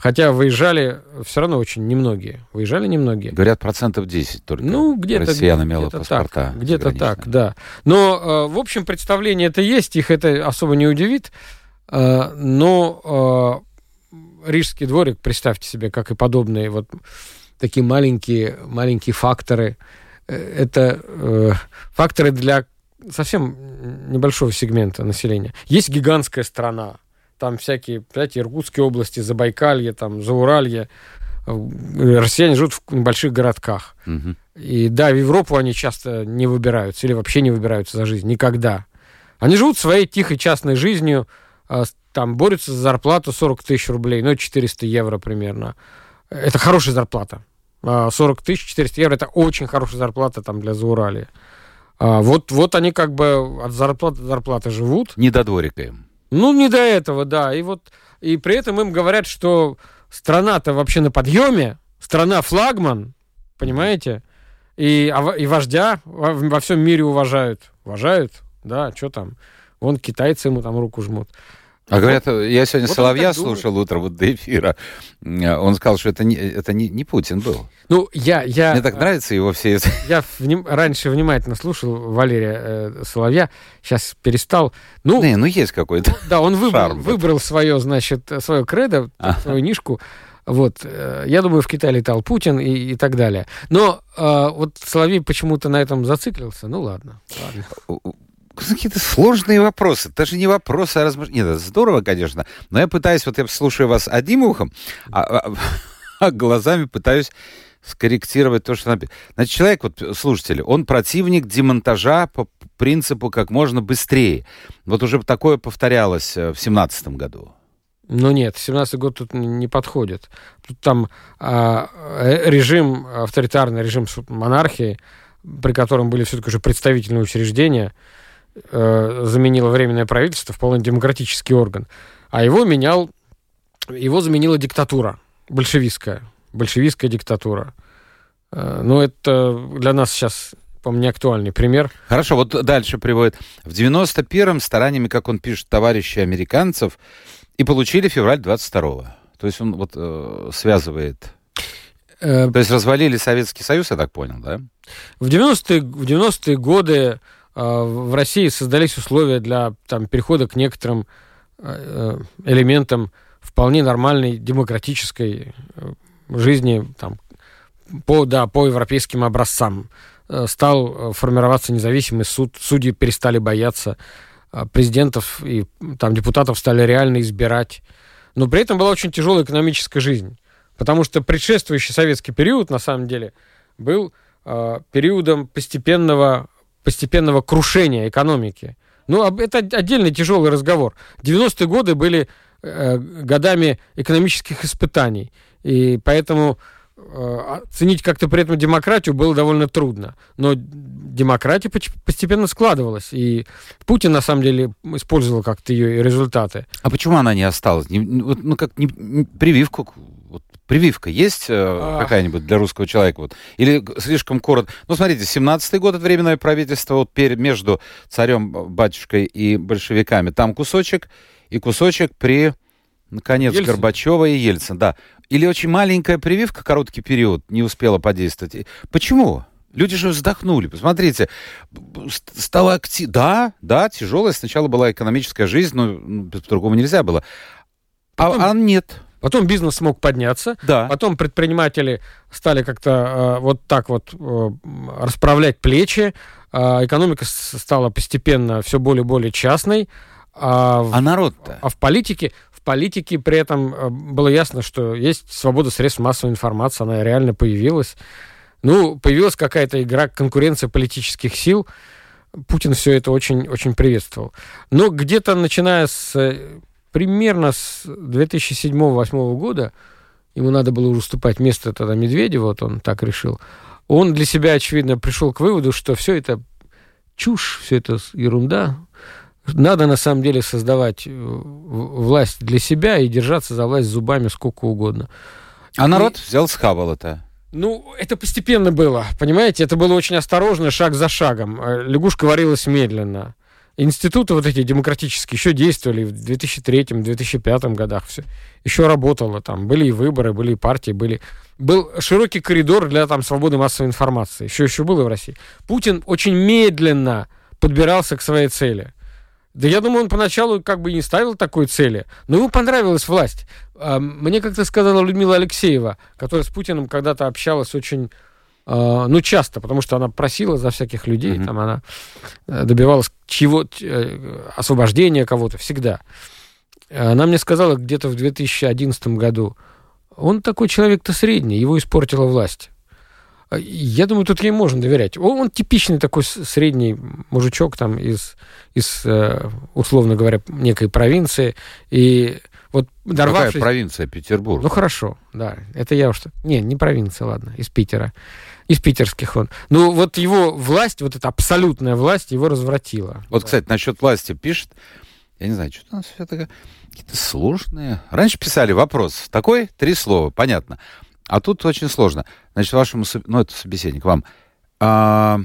Хотя выезжали все равно очень немногие. Выезжали немногие. Говорят, процентов 10 только ну, где-то, россиян имело где паспорта. Так, где-то так, да. Но, э, в общем, представление это есть, их это особо не удивит. Э, но э, Рижский дворик, представьте себе, как и подобные вот такие маленькие, маленькие факторы. Это факторы для совсем небольшого сегмента населения. Есть гигантская страна, там всякие, знаете, Иркутские области, Забайкалье, там, Зауралье. Россияне живут в небольших городках. Угу. И да, в Европу они часто не выбираются или вообще не выбираются за жизнь. Никогда. Они живут своей тихой частной жизнью, а, там борются за зарплату 40 тысяч рублей, ну, 400 евро примерно. Это хорошая зарплата. 40 а, тысяч 400 евро – это очень хорошая зарплата там для Зауралья. А, вот, вот они как бы от зарплаты до зарплаты живут. Не до дворика им. Ну, не до этого, да. И вот и при этом им говорят, что страна-то вообще на подъеме, страна флагман, понимаете? И, а и вождя во, во всем мире уважают. Уважают, да, что там. Вон китайцы ему там руку жмут. А говорят, я сегодня вот Соловья слушал утром вот до эфира. Он сказал, что это не, это не, не Путин был. Ну, я, я... Мне так нравится его все это. Я вним, раньше внимательно слушал Валерия э, Соловья, сейчас перестал. Ну, не, ну есть какой-то Да, он выбрал, выбрал свое, значит, свое кредо, а. свою нишку. Вот, э, я думаю, в Китае летал Путин и, и так далее. Но э, вот Соловей почему-то на этом зациклился. Ну ладно, ладно Какие-то сложные вопросы. Это же не вопросы, а размышления. Нет, это здорово, конечно. Но я пытаюсь, вот я слушаю вас одним ухом, а, а, *laughs* а глазами пытаюсь скорректировать то, что написано. Значит, человек, вот слушатели, он противник демонтажа по принципу как можно быстрее. Вот уже такое повторялось э, в семнадцатом году. Ну нет, 17-й год тут не подходит. Тут там а, э, режим, авторитарный режим монархии, при котором были все-таки уже представительные учреждения, э, заменило временное правительство в полный демократический орган. А его менял, его заменила диктатура большевистская, большевистская диктатура. Э, ну, это для нас сейчас по-моему, не актуальный пример. Хорошо, вот дальше приводит. В 91-м стараниями, как он пишет, товарищей американцев, и получили февраль 22-го. То есть он вот э, связывает... Э, То есть развалили Советский Союз, я так понял, да? В 90-е, в 90 годы в России создались условия для там, перехода к некоторым э, элементам вполне нормальной демократической э, жизни там, по, да, по европейским образцам. Э, стал формироваться независимый суд, судьи перестали бояться а, президентов и там депутатов стали реально избирать. Но при этом была очень тяжелая экономическая жизнь, потому что предшествующий советский период, на самом деле, был э, периодом постепенного, постепенного крушения экономики. Ну, это отдельный тяжелый разговор. 90-е годы были э, годами экономических испытаний, и поэтому Э, оценить как-то при этом демократию было довольно трудно. Но демократия постепенно складывалась. И Путин, на самом деле, использовал как-то ее результаты. А почему она не осталась? Ну, как не, прививку вот, прививка есть э, какая-нибудь для русского человека? Вот? Или слишком коротко? Ну, смотрите, 17-й год, это временное правительство, вот перед, между царем, батюшкой и большевиками. Там кусочек, и кусочек при, наконец, Ельцин. Горбачева и Ельцин. Да. Или очень маленькая прививка, короткий период, не успела подействовать. Почему? Люди же вздохнули. Посмотрите, стало актив... Да, да, тяжелая сначала была экономическая жизнь, но по-другому нельзя было. А, потом, а нет. Потом бизнес смог подняться. Да. Потом предприниматели стали как-то э, вот так вот э, расправлять плечи. Э, экономика стала постепенно все более и более частной. А, а народ-то? А в политике, в политике при этом э, было ясно, что есть свобода средств массовой информации, она реально появилась. Ну, появилась какая-то игра, конкуренция политических сил. Путин все это очень, очень приветствовал. Но где-то начиная с э, примерно с 2007-2008 года, ему надо было уступать место тогда Медведева, вот он так решил, он для себя, очевидно, пришел к выводу, что все это чушь, все это ерунда, надо на самом деле создавать э, власть для себя и держаться за власть зубами сколько угодно. А народ и... взял схавал это. Ну, это постепенно было, понимаете? Это было очень осторожно, шаг за шагом. Э, лягушка варилась медленно. Институты вот эти демократические еще действовали в 2003-2005 годах. Все. Еще работало там. Были и выборы, были и партии, были... Был широкий коридор для там свободы массовой информации. Еще еще было в России. Путин очень медленно подбирался к своей цели. Да я думаю, он поначалу как бы не ставил такой цели, но ему понравилась власть. Мне как-то сказала Людмила Алексеева, которая с Путиным когда-то общалась очень, ну, часто, потому что она просила за всяких людей, mm-hmm. там она э, добивалась чего э, освобождения кого-то всегда. Она мне сказала где-то в 2011 году, он такой человек-то средний, его испортила власть. Я думаю, тут ей можно доверять. Он, он типичный такой средний мужичок там из, из, э, условно говоря, некой провинции. И вот дорвавшись... Какая провинция? Петербург. Ну, хорошо, да. Это я уж... Не, не провинция, ладно, из Питера. Из питерских он. Ну, вот его власть, вот эта абсолютная власть его развратила. Вот, кстати, насчет власти пишет, я не знаю, что у нас все такое... Какие-то сложные. Раньше писали вопрос. Такой, три слова, понятно. А тут очень сложно. Значит, вашему, ну, это собеседник, вам. А,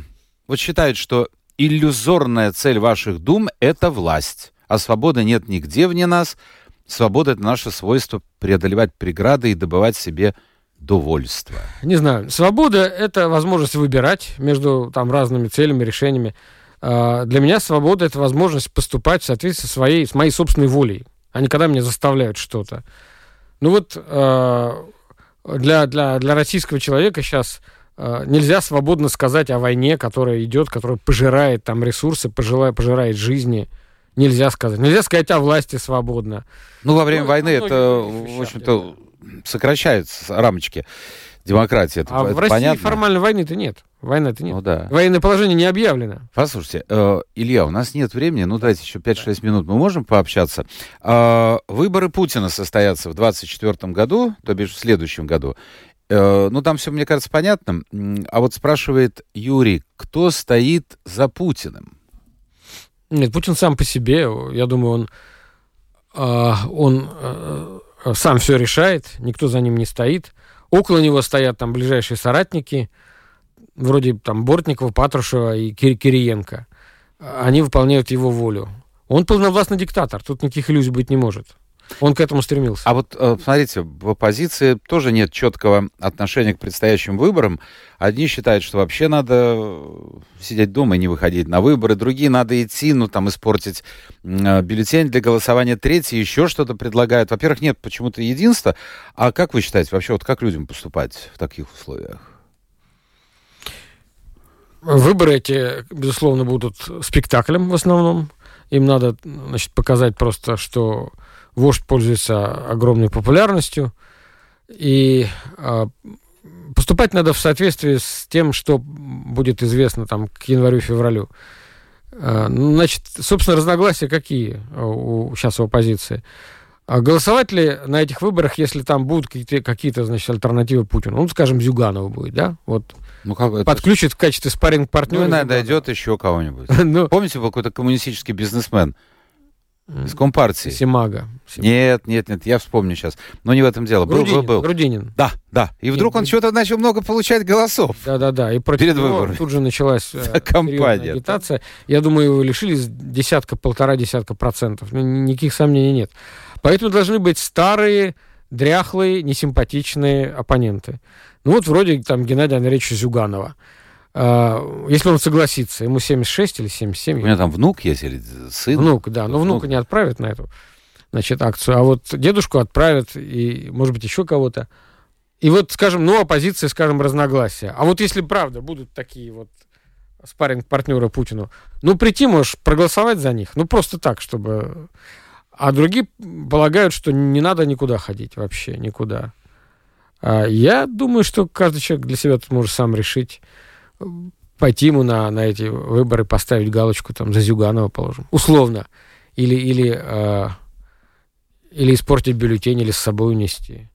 вот считают, что иллюзорная цель ваших дум — это власть, а свободы нет нигде вне нас. Свобода — это наше свойство преодолевать преграды и добывать себе довольство. Не знаю. Свобода — это возможность выбирать между там разными целями, решениями. А, для меня свобода — это возможность поступать в соответствии со своей, с моей собственной волей, а не когда меня заставляют что-то. Ну вот а, для, для, для российского человека сейчас э, нельзя свободно сказать о войне, которая идет, которая пожирает там ресурсы, пожирает, пожирает жизни. Нельзя сказать. Нельзя сказать о власти свободно. Ну, во время Ну, войны во это, в общем-то, сокращаются рамочки демократии. Это, а это в России понятно. формально войны-то нет. Войны-то нет. Ну да. Военное положение не объявлено. Послушайте, э, Илья, у нас нет времени, ну давайте еще 5-6 минут мы можем пообщаться. Э, выборы Путина состоятся в 2024 году, то бишь в следующем году. Э, ну там все, мне кажется, понятно. А вот спрашивает Юрий, кто стоит за Путиным? Нет, Путин сам по себе, я думаю, он, а, он а, сам все решает, никто за ним не стоит. Около него стоят там ближайшие соратники, вроде там Бортникова, Патрушева и Кир- Кириенко. Они выполняют его волю. Он полновластный диктатор, тут никаких иллюзий быть не может. Он к этому стремился. А вот, э, смотрите, в оппозиции тоже нет четкого отношения к предстоящим выборам. Одни считают, что вообще надо э, сидеть дома и не выходить на выборы. Другие надо идти, ну, там, испортить э, бюллетень для голосования. Третьи еще что-то предлагают. Во-первых, нет почему-то единства. А как вы считаете, вообще, вот как людям поступать в таких условиях? Выборы эти, безусловно, будут спектаклем в основном. Им надо, значит, показать просто, что вождь пользуется огромной популярностью. И а, поступать надо в соответствии с тем, что будет известно там к январю-февралю. А, ну, значит, собственно, разногласия какие у, сейчас у оппозиции? А голосовать ли на этих выборах, если там будут какие-то, какие-то значит, альтернативы Путину? Ну, скажем, Зюганова будет, да? Вот Ну, как это? подключит в качестве спарринг партнера Ну, иногда идет еще кого-нибудь. *laughs* ну, Помните, был какой-то коммунистический бизнесмен из Компартии? Симага. Нет, нет, нет, я вспомню сейчас. Но не в этом дело. Был, был, Грудинин, был. Грудинин. Да, да. И вдруг он Нет, что-то начал много получать голосов. Да-да-да. И против Перед него выборами. тут же началась э, Кампания. агитация. Я думаю, его лишились десятка, полтора десятка процентов. Ну, ни- никаких сомнений нет. Поэтому должны быть старые, дряхлые, несимпатичные оппоненты. Ну вот вроде там Геннадия Андреевича Зюганова. А, Если он согласится, ему 76 или 77. У меня там внук есть или сын. Внук, да. Но внука Внук. не отправят на эту значит, акцию. А вот дедушку отправят, и, может быть, еще кого-то. И вот, скажем, ну, оппозиция, скажем, разногласия. А вот если правда будут такие вот спарринг-партнеры Путину, ну, прийти можешь проголосовать за них. Ну, просто так, чтобы... А другие полагают, что не надо никуда ходить вообще, никуда. А я думаю, что каждый человек для себя тут может сам решить пойти ему на, на эти выборы, поставить галочку там за Зюганова, положим. Условно. Или, или, э, или испортить бюллетень, или с собой унести.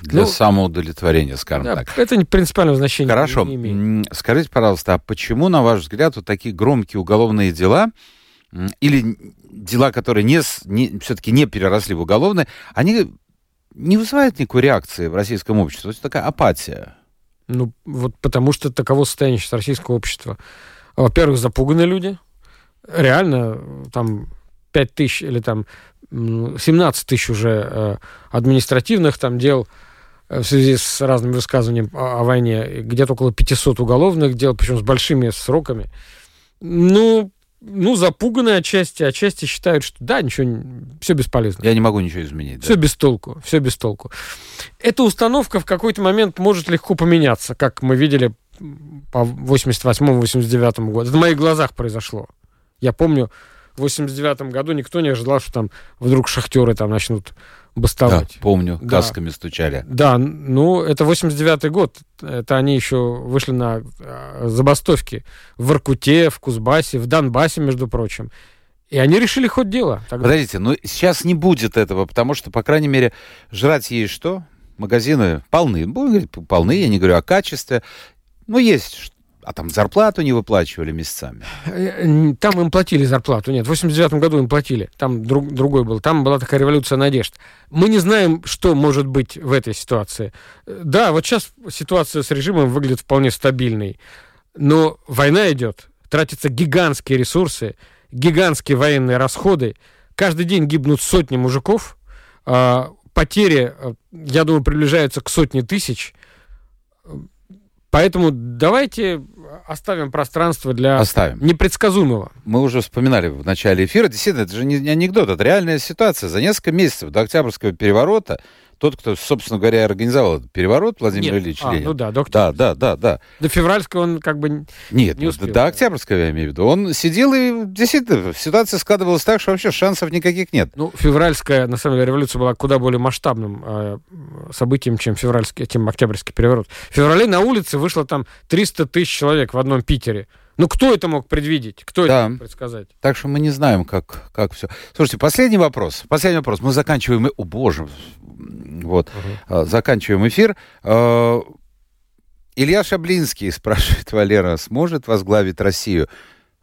Для ну, самоудовлетворения, скажем Да, так. это не принципиального значения Хорошо. не имеет. Скажите, пожалуйста, а почему, на ваш взгляд, вот такие громкие уголовные дела или дела, которые не, не, все-таки не переросли в уголовные, они не вызывают никакой реакции в российском обществе? То есть такая апатия. Ну, вот потому что таково состояние сейчас российского общества. Во-первых, запуганы люди. Реально, там 5 тысяч или там м, 17 тысяч уже э, административных там дел э, в связи с разными высказываниями о, о войне. Где-то около 500 уголовных дел, причем с большими сроками. Ну, ну, запуганы отчасти, отчасти считают, что да, ничего, все бесполезно. Я не могу ничего изменить. да. Все без толку, все без толку. Эта установка в какой-то момент может легко поменяться, как мы видели по 88-89 году. Это в моих глазах произошло. Я помню, в 89 году никто не ожидал, что там вдруг шахтеры там начнут Да, бастовать. помню, Да. касками стучали. Да, ну, это 89 год. Это они еще вышли на э, забастовки в Воркуте, в Кузбассе, в Донбассе, между прочим. И они решили хоть дело. тогда. Подождите, ну сейчас не будет этого, потому что, по крайней мере, жрать есть что? Магазины полны. Будем говорить, полны, я не говорю о качестве. Ну, есть. А там зарплату не выплачивали месяцами. Э, Там им платили зарплату. Нет, в 89 году им платили. Там друг, другой был. Там была такая революция надежд. Мы не знаем, что может быть в этой ситуации. Э, Да, вот сейчас ситуация с режимом выглядит вполне стабильной. Но война идет. Тратятся гигантские ресурсы, гигантские военные расходы. Каждый день гибнут сотни мужиков. А, Потери, э, я думаю, приближаются к сотне тысяч. Поэтому давайте оставим пространство для Оставим. непредсказуемого. Мы уже вспоминали в начале эфира. Действительно, это же не не анекдот, это реальная ситуация. За несколько месяцев до Октябрьского переворота тот, кто, собственно говоря, организовал этот переворот, Владимир Нет. Ильич А, Ленин. ну да, доктор. Да, да, да, да. До февральского он как бы... Нет, Не ну, успел, до да. Октябрьского я имею в виду. Он сидел и действительно ситуация складывалась так, что вообще шансов никаких нет. Ну, февральская, на самом деле, революция была куда более масштабным э, событием, чем февральский, чем октябрьский переворот. В феврале на улице вышло там 300 тысяч человек в одном Питере. Ну, кто это мог предвидеть? Кто Да. это мог предсказать? Так что мы не знаем, как, как все. Слушайте, последний вопрос. Последний вопрос. Мы заканчиваем... О, боже. Вот. А, Заканчиваем эфир. А, Илья Шаблинский, спрашивает *laughs* Валера, сможет возглавить Россию?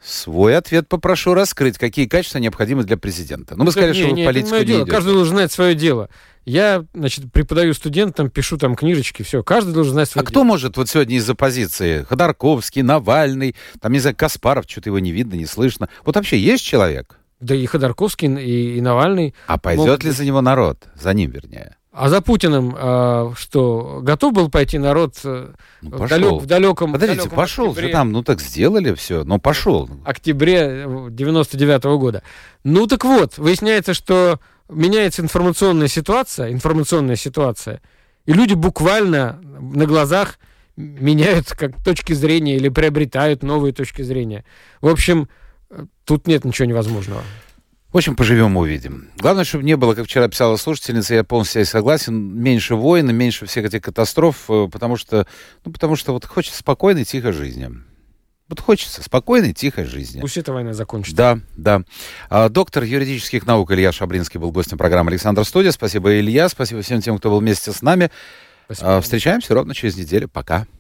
Свой ответ попрошу раскрыть. Какие качества необходимы для президента? Ну, мы сказали, Не, что вы не, в политику не дело. идете. Каждый должен знать свое дело. Я, значит, преподаю студентам, пишу там книжечки, все. Каждый должен знать А свое кто дело. может вот сегодня из оппозиции? Ходорковский, Навальный, там, не знаю, Каспаров, что-то его не видно, не слышно. Вот вообще есть человек? Да и Ходорковский, и, и Навальный. А пойдет Могут ли за него народ? За ним, вернее. А за Путиным э, что, готов был пойти народ э, Ну, в, пошел. далек- в далеком... Подождите, далеком пошел октябре- же там, ну так сделали все, но пошел. октябре 99 года. Ну так вот, выясняется, что меняется информационная ситуация, информационная ситуация, и люди буквально на глазах меняют как точки зрения или приобретают новые точки зрения. В общем, э, тут нет ничего невозможного. В общем, поживем, увидим. Главное, чтобы не было, как вчера писала слушательница, я полностью ней согласен, меньше войн, меньше всех этих катастроф, э, потому что, ну, потому что вот хочется спокойной, тихой жизни. Вот хочется спокойной, тихой жизни. Пусть эта война закончится. Да, да. А, доктор юридических наук Илья Шаблинский был гостем программы «Александр Студия». Спасибо, Илья. Спасибо всем тем, кто был вместе с нами. Спасибо. А, встречаемся ровно через неделю. Пока.